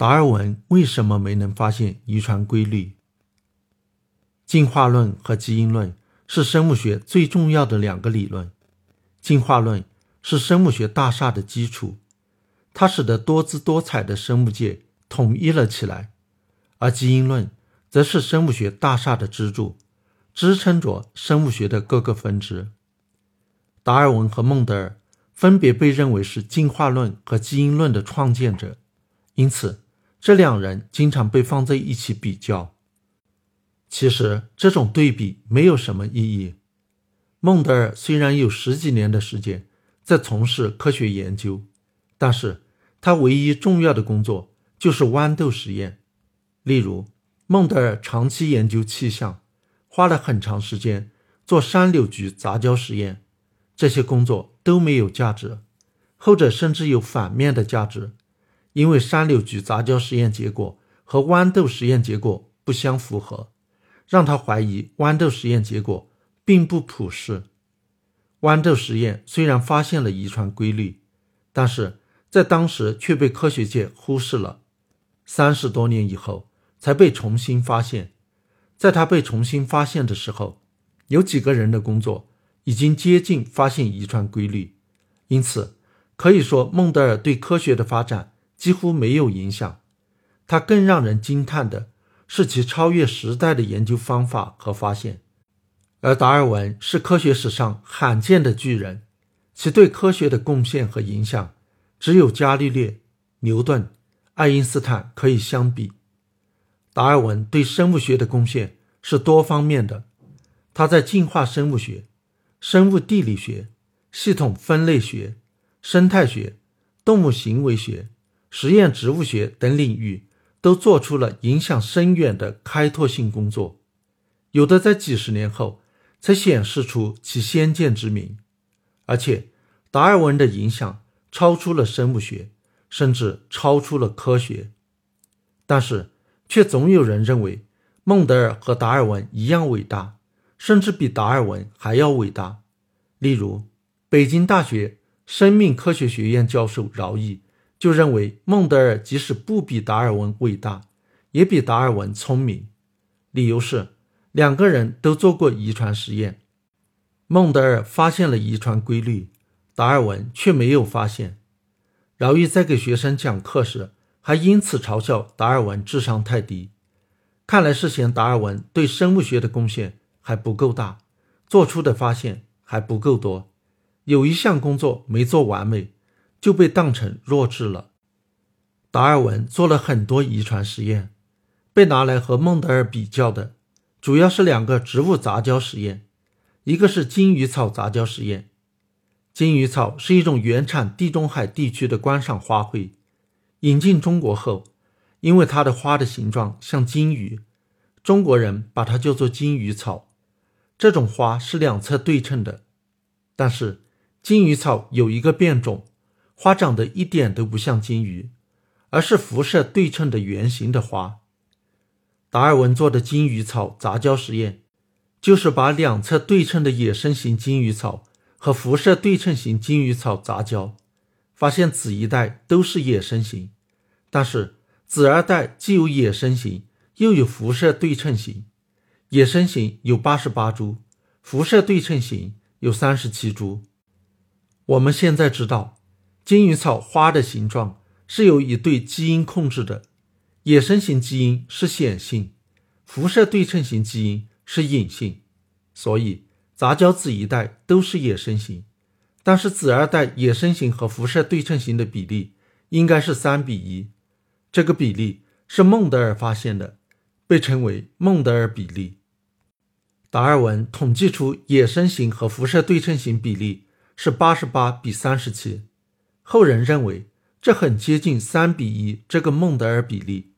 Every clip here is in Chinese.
达尔文为什么没能发现遗传规律？进化论和基因论是生物学最重要的两个理论。进化论是生物学大厦的基础，它使得多姿多彩的生物界统一了起来；而基因论则是生物学大厦的支柱，支撑着生物学的各个分支。达尔文和孟德尔分别被认为是进化论和基因论的创建者，因此。这两人经常被放在一起比较，其实这种对比没有什么意义。孟德尔虽然有十几年的时间在从事科学研究，但是他唯一重要的工作就是豌豆实验。例如，孟德尔长期研究气象，花了很长时间做山柳菊杂交实验，这些工作都没有价值，后者甚至有反面的价值。因为三柳菊杂交实验结果和豌豆实验结果不相符合，让他怀疑豌豆实验结果并不普适。豌豆实验虽然发现了遗传规律，但是在当时却被科学界忽视了。三十多年以后才被重新发现。在他被重新发现的时候，有几个人的工作已经接近发现遗传规律，因此可以说孟德尔对科学的发展。几乎没有影响。他更让人惊叹的是其超越时代的研究方法和发现。而达尔文是科学史上罕见的巨人，其对科学的贡献和影响只有伽利略、牛顿、爱因斯坦可以相比。达尔文对生物学的贡献是多方面的，他在进化生物学、生物地理学、系统分类学、生态学、动物行为学。实验植物学等领域都做出了影响深远的开拓性工作，有的在几十年后才显示出其先见之明。而且，达尔文的影响超出了生物学，甚至超出了科学。但是，却总有人认为孟德尔和达尔文一样伟大，甚至比达尔文还要伟大。例如，北京大学生命科学学院教授饶毅。就认为孟德尔即使不比达尔文伟大，也比达尔文聪明。理由是两个人都做过遗传实验，孟德尔发现了遗传规律，达尔文却没有发现。饶毅在给学生讲课时，还因此嘲笑达尔文智商太低。看来是嫌达尔文对生物学的贡献还不够大，做出的发现还不够多，有一项工作没做完美。就被当成弱智了。达尔文做了很多遗传实验，被拿来和孟德尔比较的，主要是两个植物杂交实验，一个是金鱼草杂交实验。金鱼草是一种原产地中海地区的观赏花卉，引进中国后，因为它的花的形状像金鱼，中国人把它叫做金鱼草。这种花是两侧对称的，但是金鱼草有一个变种。花长得一点都不像金鱼，而是辐射对称的圆形的花。达尔文做的金鱼草杂交实验，就是把两侧对称的野生型金鱼草和辐射对称型金鱼草杂交，发现子一代都是野生型，但是子二代既有野生型，又有辐射对称型。野生型有八十八株，辐射对称型有三十七株。我们现在知道。金鱼草花的形状是由一对基因控制的，野生型基因是显性，辐射对称型基因是隐性，所以杂交子一代都是野生型，但是子二代野生型和辐射对称型的比例应该是三比一，这个比例是孟德尔发现的，被称为孟德尔比例。达尔文统计出野生型和辐射对称型比例是八十八比三十七。后人认为这很接近三比一这个孟德尔比例，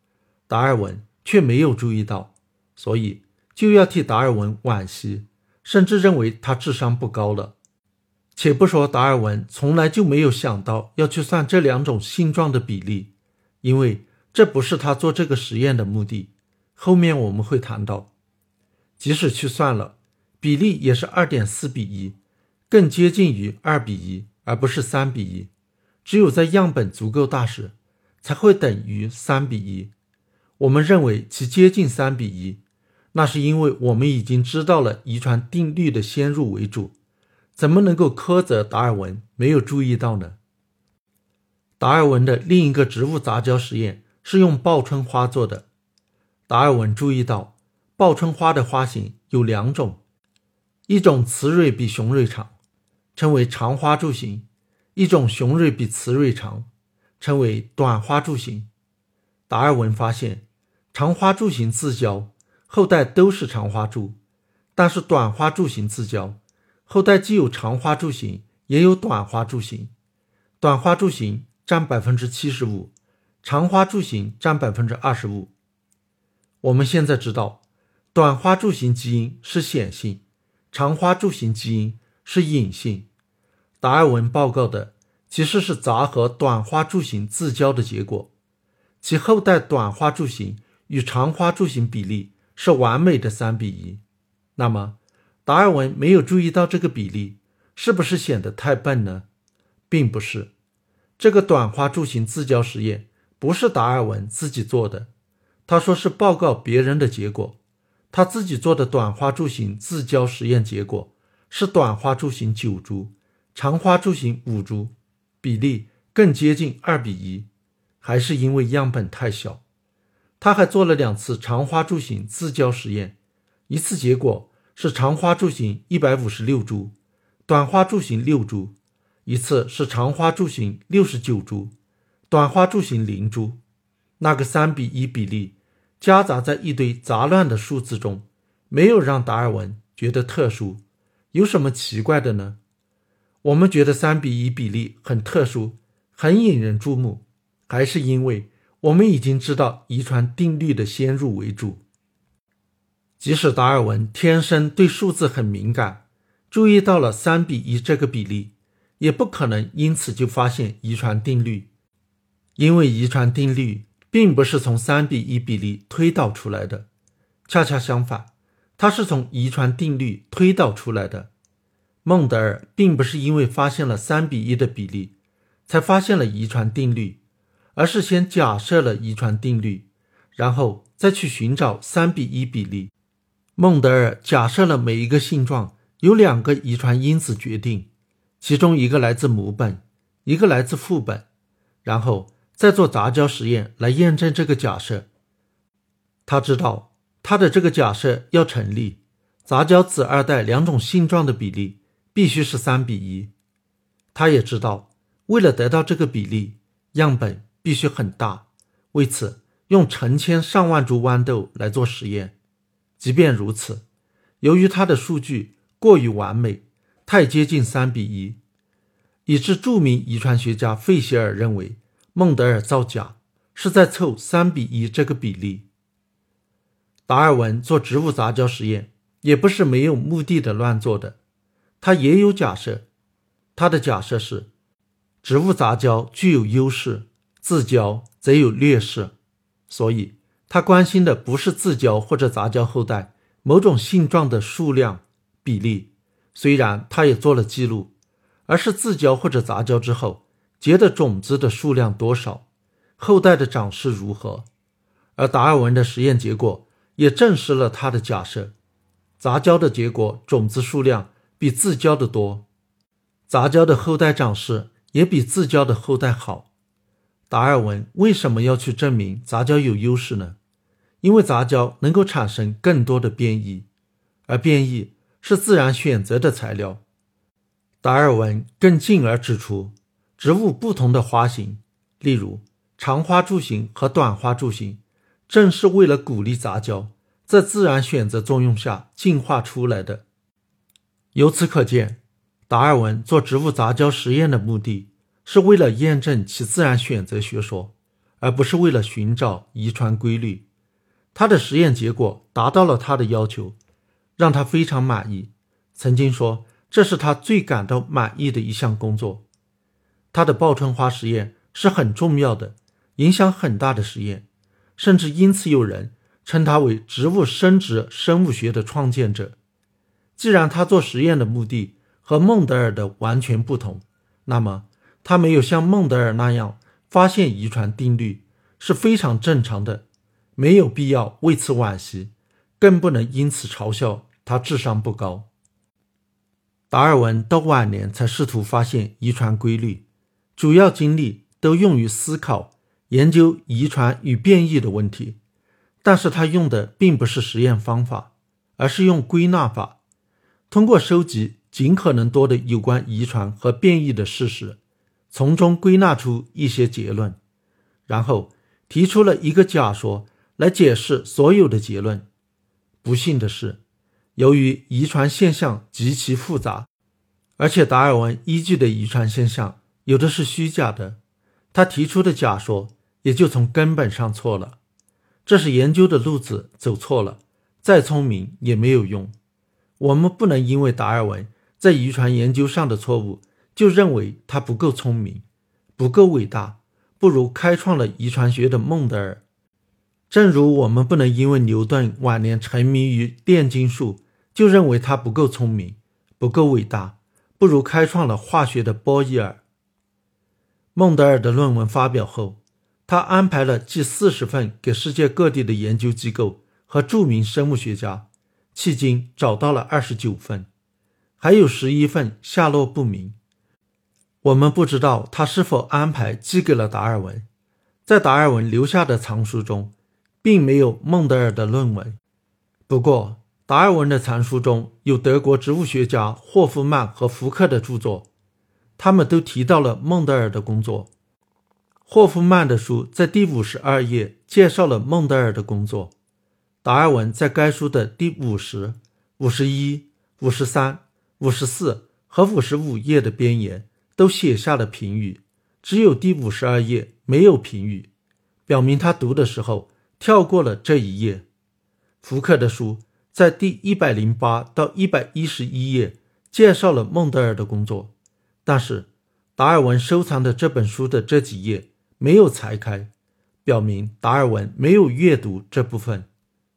达尔文却没有注意到，所以就要替达尔文惋惜，甚至认为他智商不高了。且不说达尔文从来就没有想到要去算这两种性状的比例，因为这不是他做这个实验的目的。后面我们会谈到，即使去算了，比例也是二点四比一，更接近于二比一，而不是三比一。只有在样本足够大时，才会等于三比一。我们认为其接近三比一，那是因为我们已经知道了遗传定律的先入为主，怎么能够苛责达尔文没有注意到呢？达尔文的另一个植物杂交实验是用报春花做的。达尔文注意到，报春花的花型有两种，一种雌蕊比雄蕊长，称为长花柱型；一种雄蕊比雌蕊长，称为短花柱型。达尔文发现，长花柱型自交，后代都是长花柱；但是短花柱型自交，后代既有长花柱型，也有短花柱型。短花柱型占百分之七十五，长花柱型占百分之二十五。我们现在知道，短花柱型基因是显性，长花柱型基因是隐性。达尔文报告的其实是杂合短花柱形自交的结果，其后代短花柱形与长花柱形比例是完美的三比一。那么，达尔文没有注意到这个比例，是不是显得太笨呢？并不是，这个短花柱形自交实验不是达尔文自己做的。他说是报告别人的结果，他自己做的短花柱形自交实验结果是短花柱形九株，长花柱型五株，比例更接近二比一，还是因为样本太小。他还做了两次长花柱型自交实验，一次结果是长花柱型一百五十六株，短花柱型六株；一次是长花柱型六十九株，短花柱型零株，那个三比一比例。夹杂在一堆杂乱的数字中，没有让达尔文觉得特殊。有什么奇怪的呢？我们觉得三比一比例很特殊，很引人注目，还是因为我们已经知道遗传定律的先入为主。即使达尔文天生对数字很敏感，注意到了三比一这个比例，也不可能因此就发现遗传定律，因为遗传定律。并不是从三比一比例推导出来的，恰恰相反，它是从遗传定律推导出来的。孟德尔并不是因为发现了三比一的比例，才发现了遗传定律，而是先假设了遗传定律，然后再去寻找三比一比例。孟德尔假设了每一个性状由两个遗传因子决定，其中一个来自母本，一个来自父本，然后。再做杂交实验来验证这个假设。他知道他的这个假设要成立，杂交子二代两种性状的比例必须是三比一。他也知道，为了得到这个比例，样本必须很大。为此，用成千上万株豌豆来做实验。即便如此，由于他的数据过于完美，太接近三比一，以致著名遗传学家费希尔认为。孟德尔造假是在凑三比一这个比例。达尔文做植物杂交实验也不是没有目的的乱做的，他也有假设。他的假设是，植物杂交具有优势，自交则有劣势。所以，他关心的不是自交或者杂交后代某种性状的数量比例，虽然他也做了记录，而是自交或者杂交之后。结的种子的数量多少，后代的长势如何？而达尔文的实验结果也证实了他的假设：杂交的结果种子数量比自交的多，杂交的后代长势也比自交的后代好。达尔文为什么要去证明杂交有优势呢？因为杂交能够产生更多的变异，而变异是自然选择的材料。达尔文更进而指出。植物不同的花型，例如长花柱型和短花柱型，正是为了鼓励杂交，在自然选择作用下进化出来的。由此可见，达尔文做植物杂交实验的目的是为了验证其自然选择学说，而不是为了寻找遗传规律。他的实验结果达到了他的要求，让他非常满意。曾经说，这是他最感到满意的一项工作。他的报春花实验是很重要的、影响很大的实验，甚至因此有人称他为植物生殖生物学的创建者。既然他做实验的目的和孟德尔的完全不同，那么他没有像孟德尔那样发现遗传定律是非常正常的，没有必要为此惋惜，更不能因此嘲笑他智商不高。达尔文到晚年才试图发现遗传规律，主要精力都用于思考、研究遗传与变异的问题。但是他用的并不是实验方法，而是用归纳法，通过收集尽可能多的有关遗传和变异的事实，从中归纳出一些结论，然后提出了一个假说来解释所有的结论。不幸的是，由于遗传现象极其复杂，而且达尔文依据的遗传现象有的是虚假的，他提出的假说也就从根本上错了。这是研究的路子走错了，再聪明也没有用。我们不能因为达尔文在遗传研究上的错误，就认为他不够聪明、不够伟大，不如开创了遗传学的孟德尔。正如我们不能因为牛顿晚年沉迷于炼金术，就认为他不够聪明、不够伟大，不如开创了化学的波义尔。孟德尔的论文发表后。他安排了寄四十份给世界各地的研究机构和著名生物学家，迄今找到了二十九份，还有十一份下落不明。我们不知道他是否安排寄给了达尔文。在达尔文留下的藏书中，并没有孟德尔的论文。不过，达尔文的藏书中有德国植物学家霍夫曼和福克的著作，他们都提到了孟德尔的工作。霍夫曼的书在第五十二页介绍了孟德尔的工作。达尔文在该书的第五十、五十一、五十三、五十四和五十五页的边沿都写下了评语，只有第五十二页没有评语，表明他读的时候跳过了这一页。福克的书在第一百零八到一百一十一页介绍了孟德尔的工作，但是达尔文收藏的这本书的这几页。没有裁开，表明达尔文没有阅读这部分，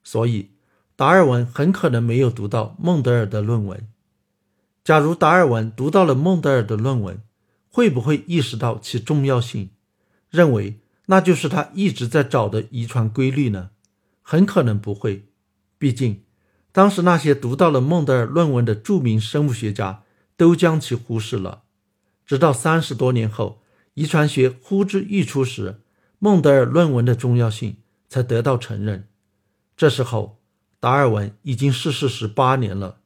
所以达尔文很可能没有读到孟德尔的论文。假如达尔文读到了孟德尔的论文，会不会意识到其重要性，认为那就是他一直在找的遗传规律呢？很可能不会，毕竟当时那些读到了孟德尔论文的著名生物学家都将其忽视了，直到三十多年后。遗传学呼之欲出时，孟德尔论文的重要性才得到承认。这时候，达尔文已经逝世十八年了。